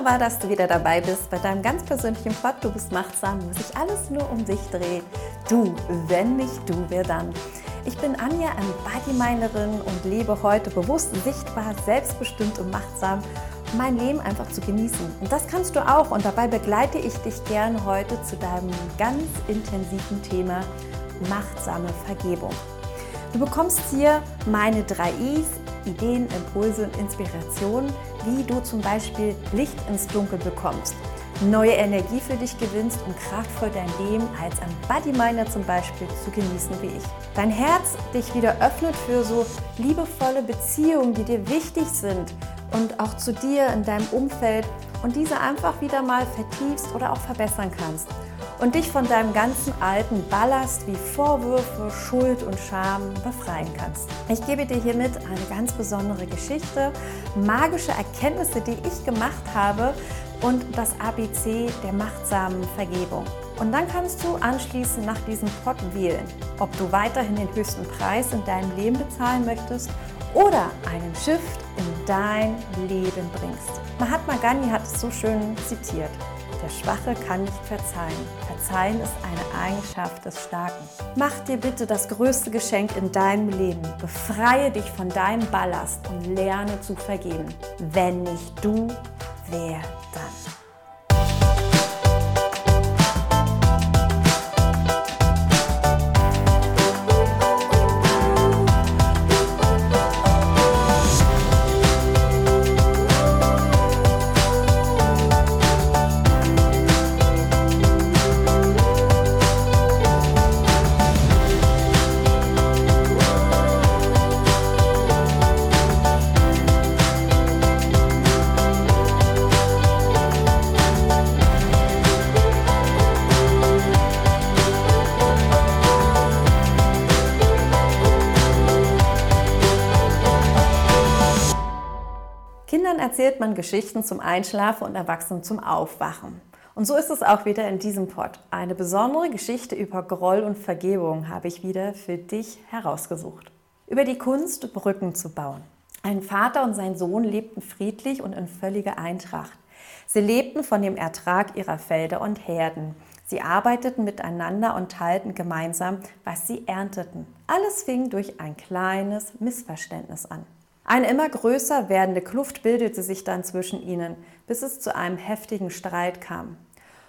Wunderbar, dass du wieder dabei bist bei deinem ganz persönlichen Pod. Du bist machtsam, wo sich alles nur um dich dreht. Du, wenn nicht du, wer dann? Ich bin Anja, Embodymeinerin und lebe heute bewusst, sichtbar, selbstbestimmt und machtsam, mein Leben einfach zu genießen. Und das kannst du auch. Und dabei begleite ich dich gerne heute zu deinem ganz intensiven Thema machtsame Vergebung. Du bekommst hier meine drei I's, Ideen, Impulse und Inspirationen, wie du zum Beispiel Licht ins Dunkel bekommst, neue Energie für dich gewinnst und kraftvoll dein Leben als ein Bodyminer zum Beispiel zu genießen wie ich. Dein Herz dich wieder öffnet für so liebevolle Beziehungen, die dir wichtig sind und auch zu dir in deinem Umfeld und diese einfach wieder mal vertiefst oder auch verbessern kannst und dich von deinem ganzen alten Ballast wie Vorwürfe, Schuld und Scham befreien kannst. Ich gebe dir hiermit eine ganz besondere Geschichte, magische Erkenntnisse, die ich gemacht habe und das ABC der machtsamen Vergebung. Und dann kannst du anschließend nach diesem Pot wählen, ob du weiterhin den höchsten Preis in deinem Leben bezahlen möchtest oder einen Shift in dein Leben bringst. Mahatma Gandhi hat es so schön zitiert. Der Schwache kann nicht verzeihen. Verzeihen ist eine Eigenschaft des Starken. Mach dir bitte das größte Geschenk in deinem Leben. Befreie dich von deinem Ballast und lerne zu vergeben. Wenn nicht du, wer dann? Man Geschichten zum Einschlafen und Erwachsenen zum Aufwachen. Und so ist es auch wieder in diesem Pod. Eine besondere Geschichte über Groll und Vergebung habe ich wieder für dich herausgesucht. Über die Kunst, Brücken zu bauen. Ein Vater und sein Sohn lebten friedlich und in völliger Eintracht. Sie lebten von dem Ertrag ihrer Felder und Herden. Sie arbeiteten miteinander und teilten gemeinsam, was sie ernteten. Alles fing durch ein kleines Missverständnis an. Eine immer größer werdende Kluft bildete sich dann zwischen ihnen, bis es zu einem heftigen Streit kam.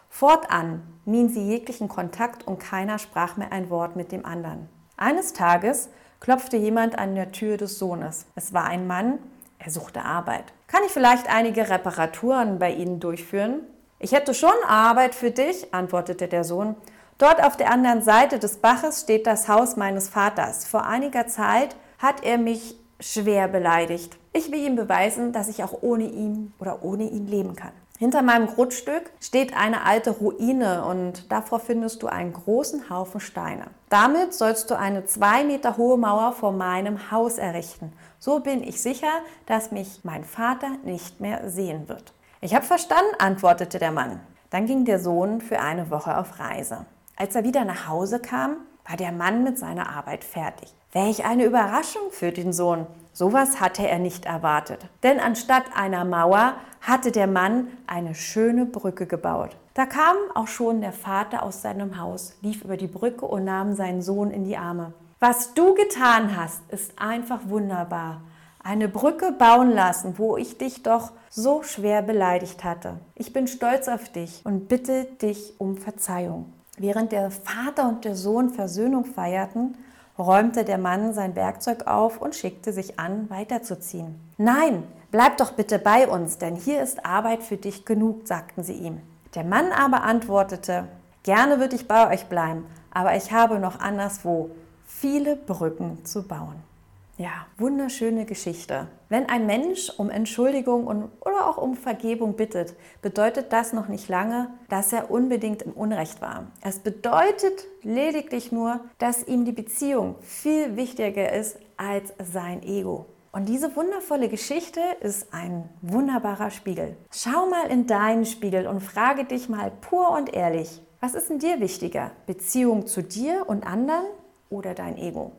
Fortan mieden sie jeglichen Kontakt und keiner sprach mehr ein Wort mit dem anderen. Eines Tages klopfte jemand an der Tür des Sohnes. Es war ein Mann, er suchte Arbeit. Kann ich vielleicht einige Reparaturen bei Ihnen durchführen? Ich hätte schon Arbeit für dich, antwortete der Sohn. Dort auf der anderen Seite des Baches steht das Haus meines Vaters. Vor einiger Zeit hat er mich schwer beleidigt. Ich will ihm beweisen, dass ich auch ohne ihn oder ohne ihn leben kann. Hinter meinem Grundstück steht eine alte Ruine und davor findest du einen großen Haufen Steine. Damit sollst du eine zwei Meter hohe Mauer vor meinem Haus errichten. So bin ich sicher, dass mich mein Vater nicht mehr sehen wird. Ich habe verstanden, antwortete der Mann. Dann ging der Sohn für eine Woche auf Reise. Als er wieder nach Hause kam, war der Mann mit seiner Arbeit fertig. Welch eine Überraschung für den Sohn. Sowas hatte er nicht erwartet. Denn anstatt einer Mauer hatte der Mann eine schöne Brücke gebaut. Da kam auch schon der Vater aus seinem Haus, lief über die Brücke und nahm seinen Sohn in die Arme. Was du getan hast, ist einfach wunderbar. Eine Brücke bauen lassen, wo ich dich doch so schwer beleidigt hatte. Ich bin stolz auf dich und bitte dich um Verzeihung. Während der Vater und der Sohn Versöhnung feierten, räumte der Mann sein Werkzeug auf und schickte sich an, weiterzuziehen. Nein, bleib doch bitte bei uns, denn hier ist Arbeit für dich genug, sagten sie ihm. Der Mann aber antwortete, gerne würde ich bei euch bleiben, aber ich habe noch anderswo viele Brücken zu bauen. Ja, wunderschöne Geschichte. Wenn ein Mensch um Entschuldigung und, oder auch um Vergebung bittet, bedeutet das noch nicht lange, dass er unbedingt im Unrecht war. Es bedeutet lediglich nur, dass ihm die Beziehung viel wichtiger ist als sein Ego. Und diese wundervolle Geschichte ist ein wunderbarer Spiegel. Schau mal in deinen Spiegel und frage dich mal pur und ehrlich, was ist denn dir wichtiger? Beziehung zu dir und anderen oder dein Ego?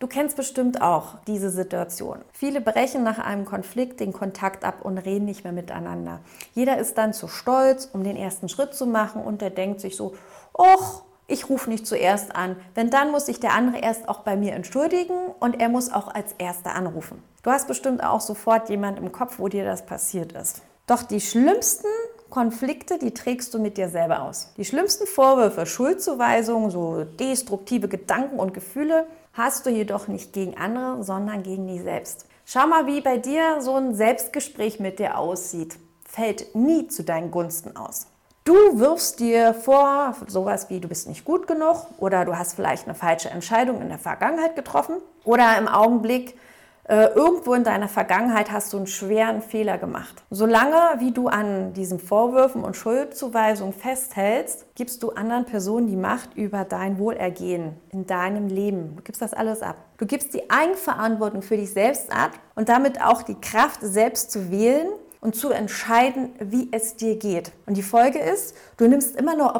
Du kennst bestimmt auch diese Situation. Viele brechen nach einem Konflikt den Kontakt ab und reden nicht mehr miteinander. Jeder ist dann zu stolz, um den ersten Schritt zu machen und der denkt sich so, och, ich rufe nicht zuerst an, denn dann muss sich der andere erst auch bei mir entschuldigen und er muss auch als erster anrufen. Du hast bestimmt auch sofort jemand im Kopf, wo dir das passiert ist. Doch die schlimmsten Konflikte, die trägst du mit dir selber aus. Die schlimmsten Vorwürfe, Schuldzuweisungen, so destruktive Gedanken und Gefühle hast du jedoch nicht gegen andere, sondern gegen dich selbst. Schau mal, wie bei dir so ein Selbstgespräch mit dir aussieht. Fällt nie zu deinen Gunsten aus. Du wirfst dir vor, sowas wie du bist nicht gut genug oder du hast vielleicht eine falsche Entscheidung in der Vergangenheit getroffen oder im Augenblick äh, irgendwo in deiner Vergangenheit hast du einen schweren Fehler gemacht. Solange wie du an diesen Vorwürfen und Schuldzuweisungen festhältst, gibst du anderen Personen die Macht über dein Wohlergehen in deinem Leben. Du gibst das alles ab. Du gibst die Eigenverantwortung für dich selbst ab und damit auch die Kraft, selbst zu wählen und zu entscheiden, wie es dir geht. Und die Folge ist, du nimmst immer nur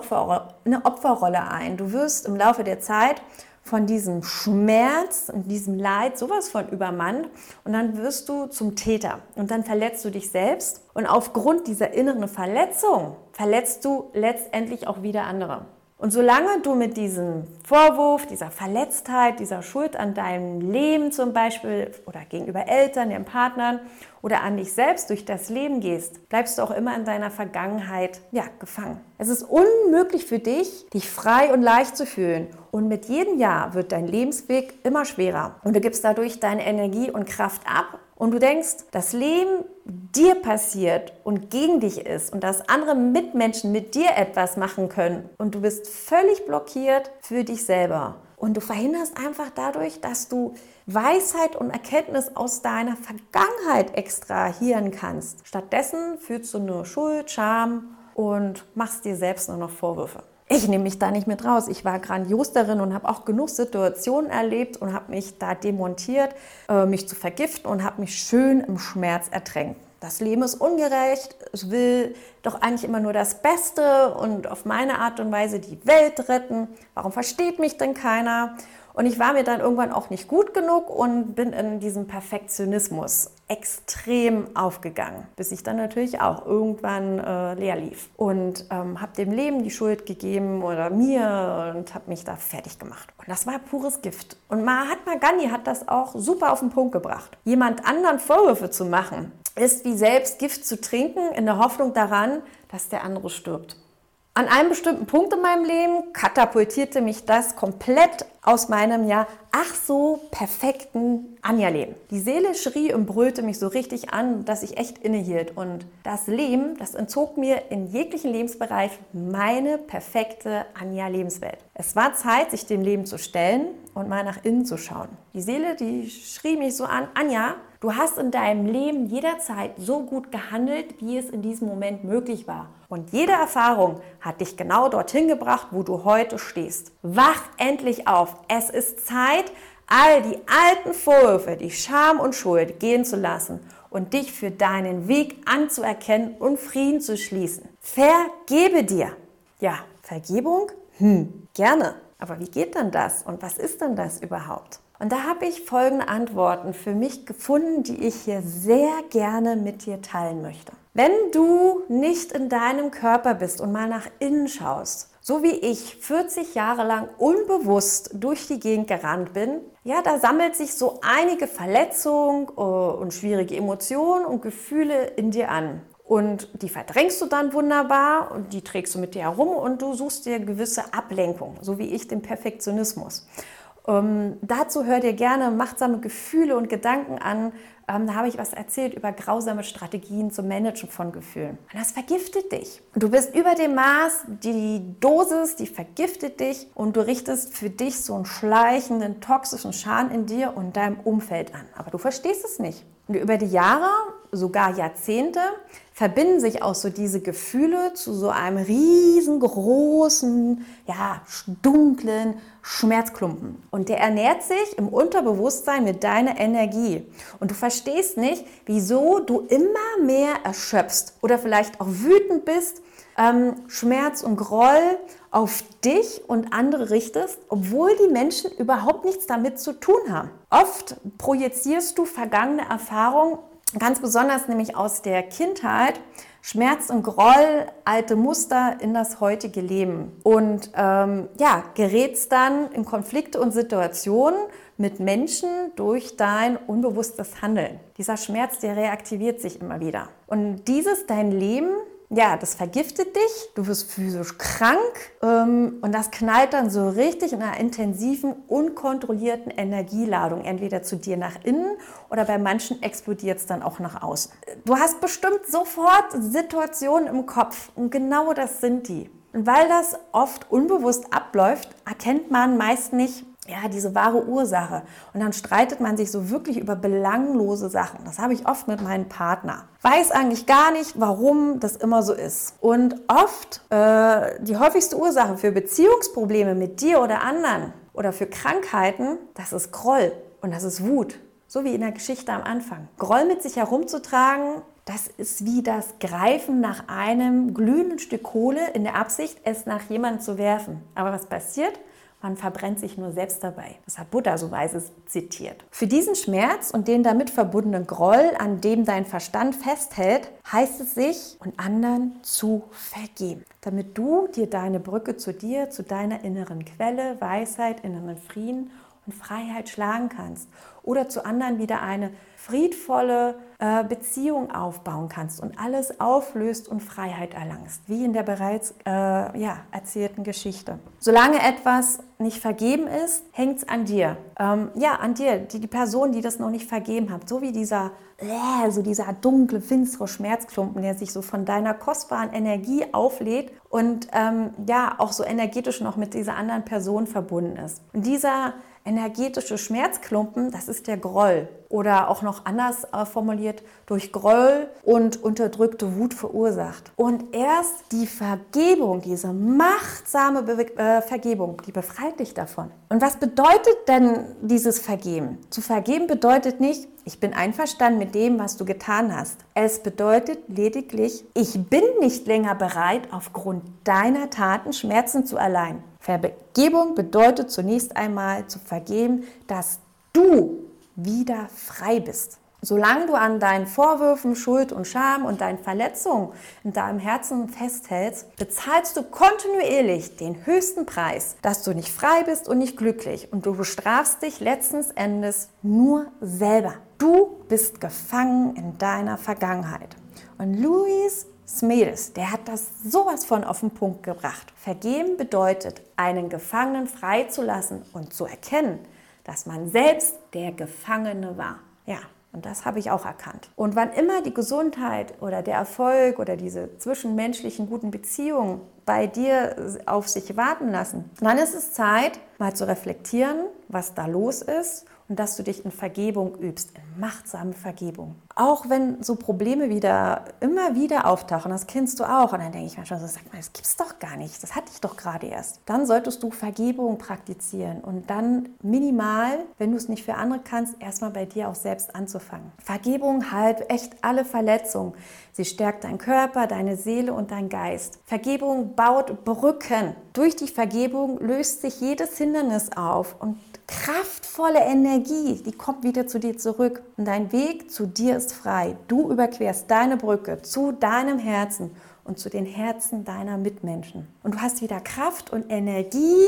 eine Opferrolle ein. Du wirst im Laufe der Zeit von diesem Schmerz und diesem Leid sowas von übermannt. Und dann wirst du zum Täter. Und dann verletzt du dich selbst. Und aufgrund dieser inneren Verletzung verletzt du letztendlich auch wieder andere. Und solange du mit diesem Vorwurf, dieser Verletztheit, dieser Schuld an deinem Leben zum Beispiel oder gegenüber Eltern, den Partnern oder an dich selbst durch das Leben gehst, bleibst du auch immer in deiner Vergangenheit ja, gefangen. Es ist unmöglich für dich, dich frei und leicht zu fühlen. Und mit jedem Jahr wird dein Lebensweg immer schwerer. Und du gibst dadurch deine Energie und Kraft ab und du denkst, das Leben dir passiert und gegen dich ist und dass andere Mitmenschen mit dir etwas machen können und du bist völlig blockiert für dich selber. Und du verhinderst einfach dadurch, dass du Weisheit und Erkenntnis aus deiner Vergangenheit extrahieren kannst. Stattdessen fühlst du nur Schuld, Scham und machst dir selbst nur noch Vorwürfe ich nehme mich da nicht mit raus. Ich war grandios darin und habe auch genug Situationen erlebt und habe mich da demontiert, äh, mich zu vergiften und habe mich schön im Schmerz ertränkt. Das Leben ist ungerecht, es will doch eigentlich immer nur das Beste und auf meine Art und Weise die Welt retten. Warum versteht mich denn keiner? Und ich war mir dann irgendwann auch nicht gut genug und bin in diesem Perfektionismus extrem aufgegangen, bis ich dann natürlich auch irgendwann äh, leer lief und ähm, habe dem Leben die Schuld gegeben oder mir und habe mich da fertig gemacht. Und das war pures Gift. Und Mahatma Gandhi hat das auch super auf den Punkt gebracht. Jemand anderen Vorwürfe zu machen, ist wie selbst Gift zu trinken in der Hoffnung daran, dass der andere stirbt. An einem bestimmten Punkt in meinem Leben katapultierte mich das komplett aus meinem ja ach so perfekten Anja-Leben. Die Seele schrie und brüllte mich so richtig an, dass ich echt innehielt. Und das Leben, das entzog mir in jeglichen Lebensbereich meine perfekte Anja-Lebenswelt. Es war Zeit, sich dem Leben zu stellen und mal nach innen zu schauen. Die Seele, die schrie mich so an, Anja, Du hast in deinem Leben jederzeit so gut gehandelt, wie es in diesem Moment möglich war. Und jede Erfahrung hat dich genau dorthin gebracht, wo du heute stehst. Wach endlich auf. Es ist Zeit, all die alten Vorwürfe, die Scham und Schuld gehen zu lassen und dich für deinen Weg anzuerkennen und Frieden zu schließen. Vergebe dir. Ja, Vergebung? Hm, gerne. Aber wie geht denn das und was ist denn das überhaupt? Und da habe ich folgende Antworten für mich gefunden, die ich hier sehr gerne mit dir teilen möchte. Wenn du nicht in deinem Körper bist und mal nach innen schaust, so wie ich 40 Jahre lang unbewusst durch die Gegend gerannt bin, ja, da sammelt sich so einige Verletzungen äh, und schwierige Emotionen und Gefühle in dir an. Und die verdrängst du dann wunderbar und die trägst du mit dir herum und du suchst dir gewisse Ablenkung, so wie ich den Perfektionismus. Ähm, dazu hör dir gerne machtsame Gefühle und Gedanken an. Ähm, da habe ich was erzählt über grausame Strategien zum Managen von Gefühlen. Und das vergiftet dich. Du bist über dem Maß, die Dosis, die vergiftet dich und du richtest für dich so einen schleichenden, toxischen Schaden in dir und deinem Umfeld an. Aber du verstehst es nicht. Und über die Jahre, sogar Jahrzehnte, verbinden sich auch so diese Gefühle zu so einem riesengroßen, ja, dunklen Schmerzklumpen. Und der ernährt sich im Unterbewusstsein mit deiner Energie. Und du verstehst nicht, wieso du immer mehr erschöpfst oder vielleicht auch wütend bist ähm, Schmerz und Groll auf dich und andere richtest, obwohl die Menschen überhaupt nichts damit zu tun haben. Oft projizierst du vergangene Erfahrungen, ganz besonders nämlich aus der Kindheit, Schmerz und Groll, alte Muster in das heutige Leben. Und ähm, ja, gerätst dann in Konflikte und Situationen mit Menschen durch dein unbewusstes Handeln. Dieser Schmerz, der reaktiviert sich immer wieder. Und dieses, dein Leben, ja, das vergiftet dich, du wirst physisch krank ähm, und das knallt dann so richtig in einer intensiven, unkontrollierten Energieladung, entweder zu dir nach innen oder bei manchen explodiert es dann auch nach außen. Du hast bestimmt sofort Situationen im Kopf und genau das sind die. Und weil das oft unbewusst abläuft, erkennt man meist nicht, ja, diese wahre Ursache. Und dann streitet man sich so wirklich über belanglose Sachen. Das habe ich oft mit meinem Partner. Weiß eigentlich gar nicht, warum das immer so ist. Und oft äh, die häufigste Ursache für Beziehungsprobleme mit dir oder anderen oder für Krankheiten, das ist Groll und das ist Wut. So wie in der Geschichte am Anfang. Groll mit sich herumzutragen, das ist wie das Greifen nach einem glühenden Stück Kohle in der Absicht, es nach jemandem zu werfen. Aber was passiert? Man verbrennt sich nur selbst dabei. Das hat Buddha so weise zitiert. Für diesen Schmerz und den damit verbundenen Groll, an dem dein Verstand festhält, heißt es sich und anderen zu vergeben, damit du dir deine Brücke zu dir, zu deiner inneren Quelle, Weisheit, inneren Frieden und Freiheit schlagen kannst oder zu anderen wieder eine friedvolle äh, Beziehung aufbauen kannst und alles auflöst und Freiheit erlangst, wie in der bereits äh, ja, erzählten Geschichte. Solange etwas nicht vergeben ist, hängt es an dir. Ähm, ja, an dir, die, die Person, die das noch nicht vergeben hat, so wie dieser, äh, so dieser dunkle, finstere Schmerzklumpen, der sich so von deiner kostbaren Energie auflädt und ähm, ja, auch so energetisch noch mit dieser anderen Person verbunden ist. Und dieser energetische Schmerzklumpen, das ist der Groll oder auch noch anders äh, formuliert, durch Groll und unterdrückte Wut verursacht. Und erst die Vergebung, diese machtsame Be äh, Vergebung, die befreit dich davon. Und was bedeutet denn dieses Vergeben? Zu vergeben bedeutet nicht, ich bin einverstanden mit dem, was du getan hast. Es bedeutet lediglich, ich bin nicht länger bereit, aufgrund deiner Taten Schmerzen zu erleiden. Vergebung bedeutet zunächst einmal zu vergeben, dass du wieder frei bist. Solange du an deinen Vorwürfen, Schuld und Scham und deinen Verletzungen in deinem Herzen festhältst, bezahlst du kontinuierlich den höchsten Preis, dass du nicht frei bist und nicht glücklich und du bestrafst dich letzten Endes nur selber. Du bist gefangen in deiner Vergangenheit. Und Louis Smedes, der hat das sowas von auf den Punkt gebracht. Vergeben bedeutet, einen Gefangenen freizulassen und zu erkennen, dass man selbst der Gefangene war. Ja, und das habe ich auch erkannt. Und wann immer die Gesundheit oder der Erfolg oder diese zwischenmenschlichen guten Beziehungen bei dir auf sich warten lassen, dann ist es Zeit, mal zu reflektieren, was da los ist und dass du dich in Vergebung übst, in machtsame Vergebung. Auch wenn so Probleme wieder immer wieder auftauchen, das kennst du auch, und dann denke ich manchmal so, sag mal, das gibt's doch gar nicht, das hatte ich doch gerade erst. Dann solltest du Vergebung praktizieren und dann minimal, wenn du es nicht für andere kannst, erstmal bei dir auch selbst anzufangen. Vergebung halt echt alle Verletzungen. Sie stärkt deinen Körper, deine Seele und deinen Geist. Vergebung baut Brücken. Durch die Vergebung löst sich jedes Hindernis auf und kraftvolle Energie, die kommt wieder zu dir zurück. Und dein Weg zu dir ist frei. Du überquerst deine Brücke zu deinem Herzen und zu den Herzen deiner Mitmenschen. Und du hast wieder Kraft und Energie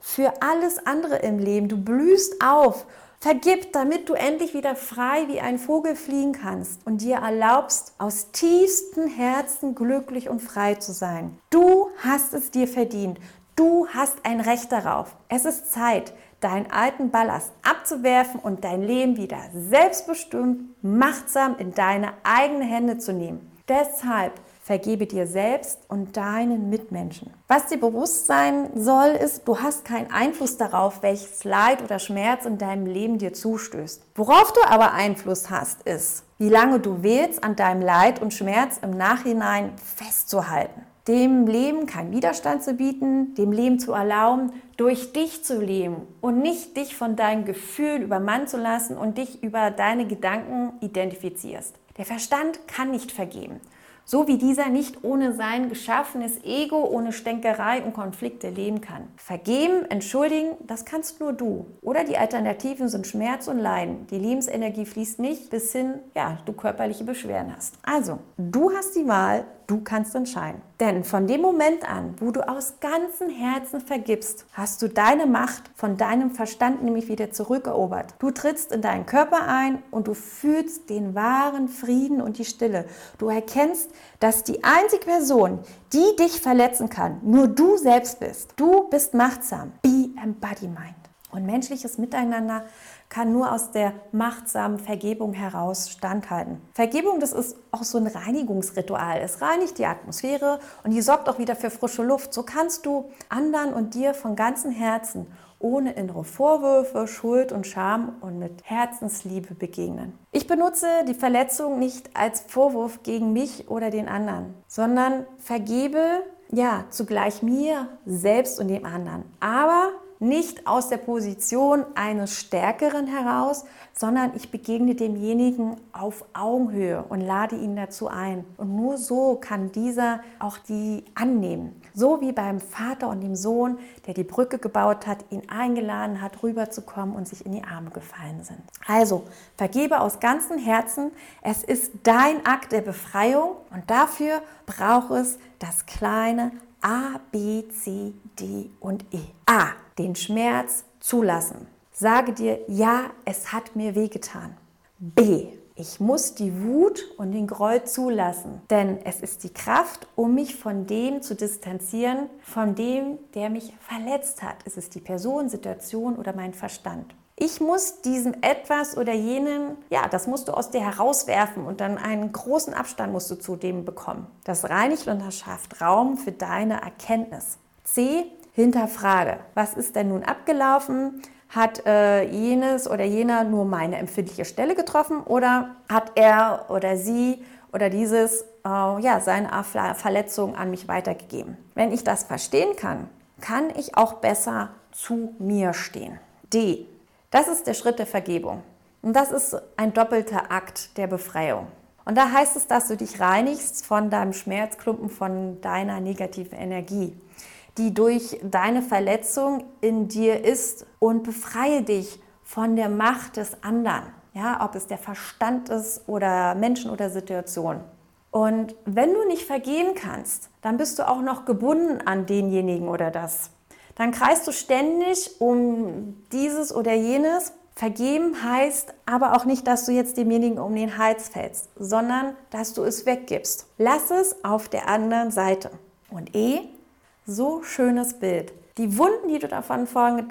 für alles andere im Leben. Du blühst auf. Vergib, damit du endlich wieder frei wie ein Vogel fliegen kannst und dir erlaubst, aus tiefstem Herzen glücklich und frei zu sein. Du hast es dir verdient. Du hast ein Recht darauf. Es ist Zeit, deinen alten Ballast abzuwerfen und dein Leben wieder selbstbestimmt, machtsam in deine eigenen Hände zu nehmen. Deshalb vergebe dir selbst und deinen Mitmenschen. Was dir bewusst sein soll, ist, du hast keinen Einfluss darauf, welches Leid oder Schmerz in deinem Leben dir zustößt. Worauf du aber Einfluss hast, ist, wie lange du wählst, an deinem Leid und Schmerz im Nachhinein festzuhalten dem Leben keinen Widerstand zu bieten, dem Leben zu erlauben, durch dich zu leben und nicht dich von deinen Gefühlen übermannen zu lassen und dich über deine Gedanken identifizierst. Der Verstand kann nicht vergeben. so wie dieser nicht ohne sein geschaffenes Ego, ohne Stänkerei und Konflikte leben kann. Vergeben, entschuldigen, das kannst nur du. Oder die Alternativen sind Schmerz und Leiden. Die Lebensenergie fließt nicht bis hin, ja, du körperliche Beschwerden hast. Also, du hast die Wahl, Du kannst entscheiden. Denn von dem Moment an, wo du aus ganzem Herzen vergibst, hast du deine Macht von deinem Verstand nämlich wieder zurückerobert. Du trittst in deinen Körper ein und du fühlst den wahren Frieden und die Stille. Du erkennst, dass die einzige Person, die dich verletzen kann, nur du selbst bist. Du bist machtsam. Be Embodiment. Und menschliches Miteinander kann nur aus der machtsamen Vergebung heraus standhalten. Vergebung, das ist auch so ein Reinigungsritual. Es reinigt die Atmosphäre und die sorgt auch wieder für frische Luft. So kannst du anderen und dir von ganzem Herzen ohne innere Vorwürfe, Schuld und Scham und mit Herzensliebe begegnen. Ich benutze die Verletzung nicht als Vorwurf gegen mich oder den anderen, sondern vergebe ja zugleich mir selbst und dem anderen. Aber nicht aus der Position eines Stärkeren heraus, sondern ich begegne demjenigen auf Augenhöhe und lade ihn dazu ein. Und nur so kann dieser auch die annehmen. So wie beim Vater und dem Sohn, der die Brücke gebaut hat, ihn eingeladen hat, rüberzukommen und sich in die Arme gefallen sind. Also, vergebe aus ganzem Herzen. Es ist dein Akt der Befreiung und dafür braucht es das kleine A, B, C, D und E. A. Den Schmerz zulassen. Sage dir, ja, es hat mir wehgetan. B. Ich muss die Wut und den Groll zulassen, denn es ist die Kraft, um mich von dem zu distanzieren, von dem, der mich verletzt hat. Es ist die Person, Situation oder mein Verstand. Ich muss diesem etwas oder jenen, ja, das musst du aus dir herauswerfen und dann einen großen Abstand musst du zu dem bekommen. Das reinigt und das schafft Raum für deine Erkenntnis. C. Hinterfrage. Was ist denn nun abgelaufen? Hat äh, jenes oder jener nur meine empfindliche Stelle getroffen oder hat er oder sie oder dieses äh, ja, seine Verletzung an mich weitergegeben? Wenn ich das verstehen kann, kann ich auch besser zu mir stehen. D. Das ist der Schritt der Vergebung. Und das ist ein doppelter Akt der Befreiung. Und da heißt es, dass du dich reinigst von deinem Schmerzklumpen, von deiner negativen Energie, die durch deine Verletzung in dir ist und befreie dich von der Macht des anderen. Ja, ob es der Verstand ist oder Menschen oder Situationen. Und wenn du nicht vergehen kannst, dann bist du auch noch gebunden an denjenigen oder das dann kreist du ständig um dieses oder jenes. Vergeben heißt aber auch nicht, dass du jetzt demjenigen um den Hals fällst, sondern dass du es weggibst. Lass es auf der anderen Seite. Und eh, so schönes Bild. Die Wunden, die du davon,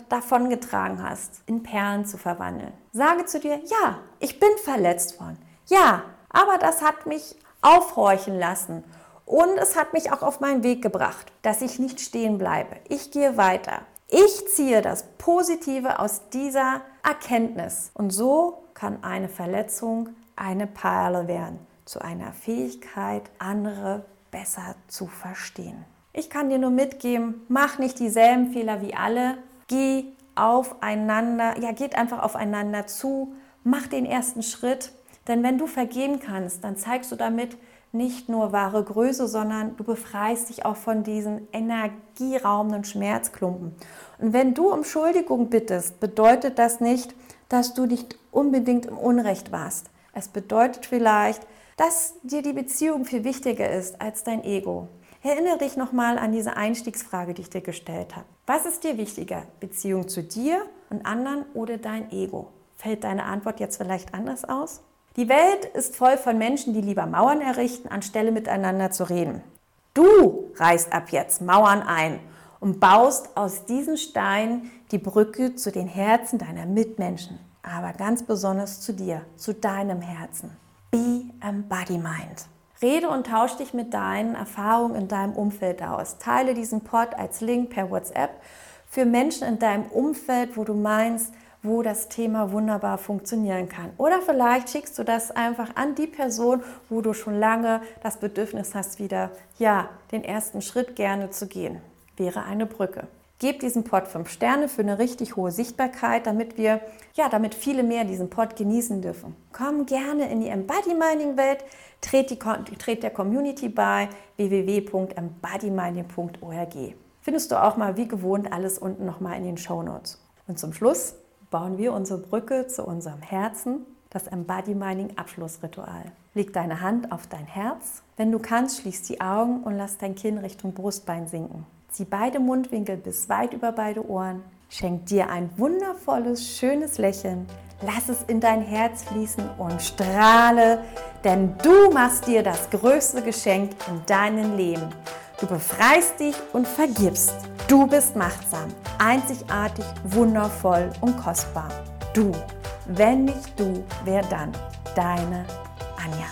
davon getragen hast, in Perlen zu verwandeln. Sage zu dir, ja, ich bin verletzt worden. Ja, aber das hat mich aufhorchen lassen und es hat mich auch auf meinen Weg gebracht, dass ich nicht stehen bleibe. Ich gehe weiter. Ich ziehe das Positive aus dieser Erkenntnis. Und so kann eine Verletzung eine Perle werden, zu einer Fähigkeit, andere besser zu verstehen. Ich kann dir nur mitgeben, mach nicht dieselben Fehler wie alle. Geh aufeinander, ja, geht einfach aufeinander zu. Mach den ersten Schritt. Denn wenn du vergeben kannst, dann zeigst du damit, nicht nur wahre Größe, sondern du befreist dich auch von diesen energieraubenden Schmerzklumpen. Und wenn du um Schuldigung bittest, bedeutet das nicht, dass du nicht unbedingt im Unrecht warst. Es bedeutet vielleicht, dass dir die Beziehung viel wichtiger ist als dein Ego. Erinnere dich nochmal an diese Einstiegsfrage, die ich dir gestellt habe. Was ist dir wichtiger? Beziehung zu dir und anderen oder dein Ego? Fällt deine Antwort jetzt vielleicht anders aus? Die Welt ist voll von Menschen, die lieber Mauern errichten, anstelle miteinander zu reden. Du reißt ab jetzt Mauern ein und baust aus diesen Steinen die Brücke zu den Herzen deiner Mitmenschen, aber ganz besonders zu dir, zu deinem Herzen. Be Embodiment. Rede und tausch dich mit deinen Erfahrungen in deinem Umfeld aus. Teile diesen Pod als Link per WhatsApp für Menschen in deinem Umfeld, wo du meinst, wo das Thema wunderbar funktionieren kann. Oder vielleicht schickst du das einfach an die Person, wo du schon lange das Bedürfnis hast, wieder ja, den ersten Schritt gerne zu gehen. Wäre eine Brücke. Gebt diesem Pod 5 Sterne für eine richtig hohe Sichtbarkeit, damit wir, ja, damit viele mehr diesen Pod genießen dürfen. Komm gerne in die Embody Mining Welt, tret, tret der Community bei www.embodyminding.org. Findest du auch mal wie gewohnt alles unten nochmal in den Show Notes. Und zum Schluss bauen wir unsere Brücke zu unserem Herzen, das Embody Mining Abschlussritual. Leg deine Hand auf dein Herz. Wenn du kannst, schließ die Augen und lass dein Kinn Richtung Brustbein sinken. Zieh beide Mundwinkel bis weit über beide Ohren. Schenk dir ein wundervolles, schönes Lächeln. Lass es in dein Herz fließen und strahle, denn du machst dir das größte Geschenk in deinem Leben. Du befreist dich und vergibst. Du bist machtsam, einzigartig, wundervoll und kostbar. Du. Wenn nicht du, wer dann? Deine Anja.